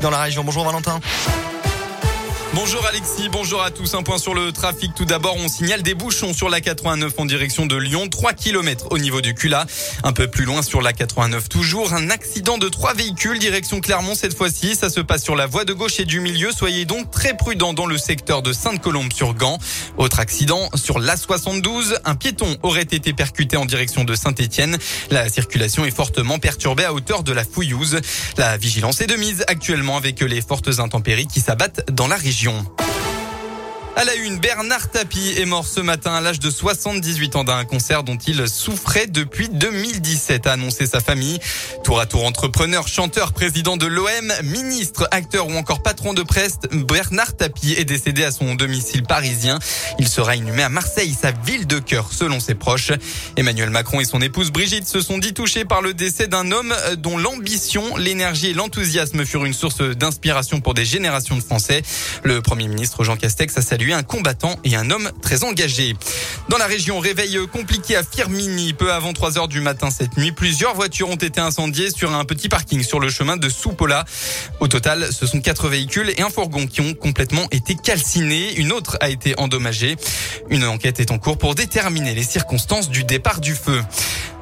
dans la région. Bonjour Valentin. Bonjour Alexis, bonjour à tous. Un point sur le trafic. Tout d'abord, on signale des bouchons sur la 89 en direction de Lyon. 3 km au niveau du Cula. Un peu plus loin sur la 89 toujours. Un accident de trois véhicules direction Clermont cette fois-ci. Ça se passe sur la voie de gauche et du milieu. Soyez donc très prudents dans le secteur de Sainte-Colombe sur Gand. Autre accident sur l'A72. Un piéton aurait été percuté en direction de Saint-Étienne. La circulation est fortement perturbée à hauteur de la Fouillouse. La vigilance est de mise actuellement avec les fortes intempéries qui s'abattent dans la région régions. À la une, Bernard Tapie est mort ce matin à l'âge de 78 ans d'un cancer dont il souffrait depuis 2017, a annoncé sa famille. Tour à tour entrepreneur, chanteur, président de l'OM, ministre, acteur ou encore patron de presse, Bernard Tapie est décédé à son domicile parisien. Il sera inhumé à Marseille, sa ville de cœur, selon ses proches. Emmanuel Macron et son épouse Brigitte se sont dit touchés par le décès d'un homme dont l'ambition, l'énergie et l'enthousiasme furent une source d'inspiration pour des générations de Français. Le premier ministre Jean Castex a salué un combattant et un homme très engagé. Dans la région, réveil compliqué à Firmini. Peu avant 3 heures du matin cette nuit, plusieurs voitures ont été incendiées sur un petit parking sur le chemin de Soupola. Au total, ce sont quatre véhicules et un fourgon qui ont complètement été calcinés. Une autre a été endommagée. Une enquête est en cours pour déterminer les circonstances du départ du feu.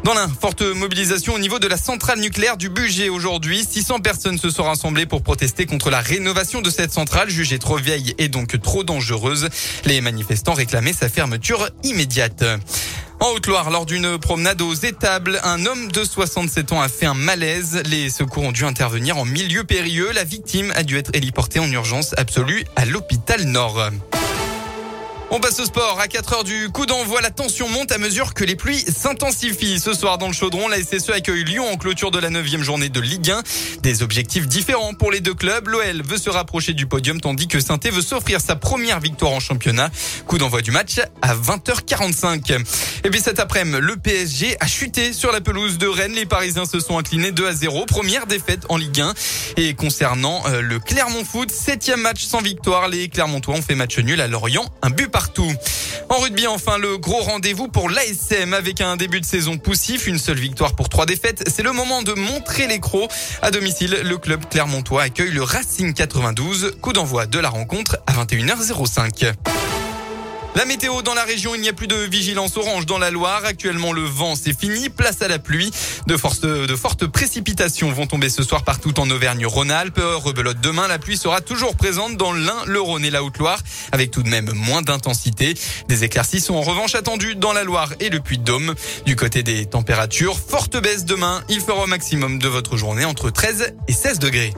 Dans l'un, forte mobilisation au niveau de la centrale nucléaire du budget aujourd'hui. 600 personnes se sont rassemblées pour protester contre la rénovation de cette centrale jugée trop vieille et donc trop dangereuse. Les manifestants réclamaient sa fermeture immédiate. En Haute-Loire, lors d'une promenade aux étables, un homme de 67 ans a fait un malaise. Les secours ont dû intervenir en milieu périlleux. La victime a dû être héliportée en urgence absolue à l'hôpital Nord. On passe au sport. À 4 heures du coup d'envoi, la tension monte à mesure que les pluies s'intensifient. Ce soir dans le chaudron, la SSE accueille Lyon en clôture de la 9 journée de Ligue 1. Des objectifs différents pour les deux clubs. L'OL veut se rapprocher du podium tandis que saint veut s'offrir sa première victoire en championnat. Coup d'envoi du match à 20h45. Et puis cet après-midi, le PSG a chuté sur la pelouse de Rennes. Les Parisiens se sont inclinés 2 à 0. Première défaite en Ligue 1. Et concernant euh, le Clermont Foot, septième match sans victoire. Les Clermontois ont fait match nul à Lorient. Un but par en rugby, enfin, le gros rendez-vous pour l'ASM avec un début de saison poussif, une seule victoire pour trois défaites. C'est le moment de montrer les crocs. À domicile, le club clermontois accueille le Racing 92. Coup d'envoi de la rencontre à 21h05. La météo dans la région, il n'y a plus de vigilance orange dans la Loire. Actuellement, le vent, c'est fini. Place à la pluie. De, force, de fortes précipitations vont tomber ce soir partout en Auvergne-Rhône-Alpes. Rebelote demain, la pluie sera toujours présente dans l'Ain, le Rhône et la Haute-Loire, avec tout de même moins d'intensité. Des éclaircies sont en revanche attendues dans la Loire et le Puy-de-Dôme. Du côté des températures, forte baisse demain. Il fera au maximum de votre journée entre 13 et 16 degrés.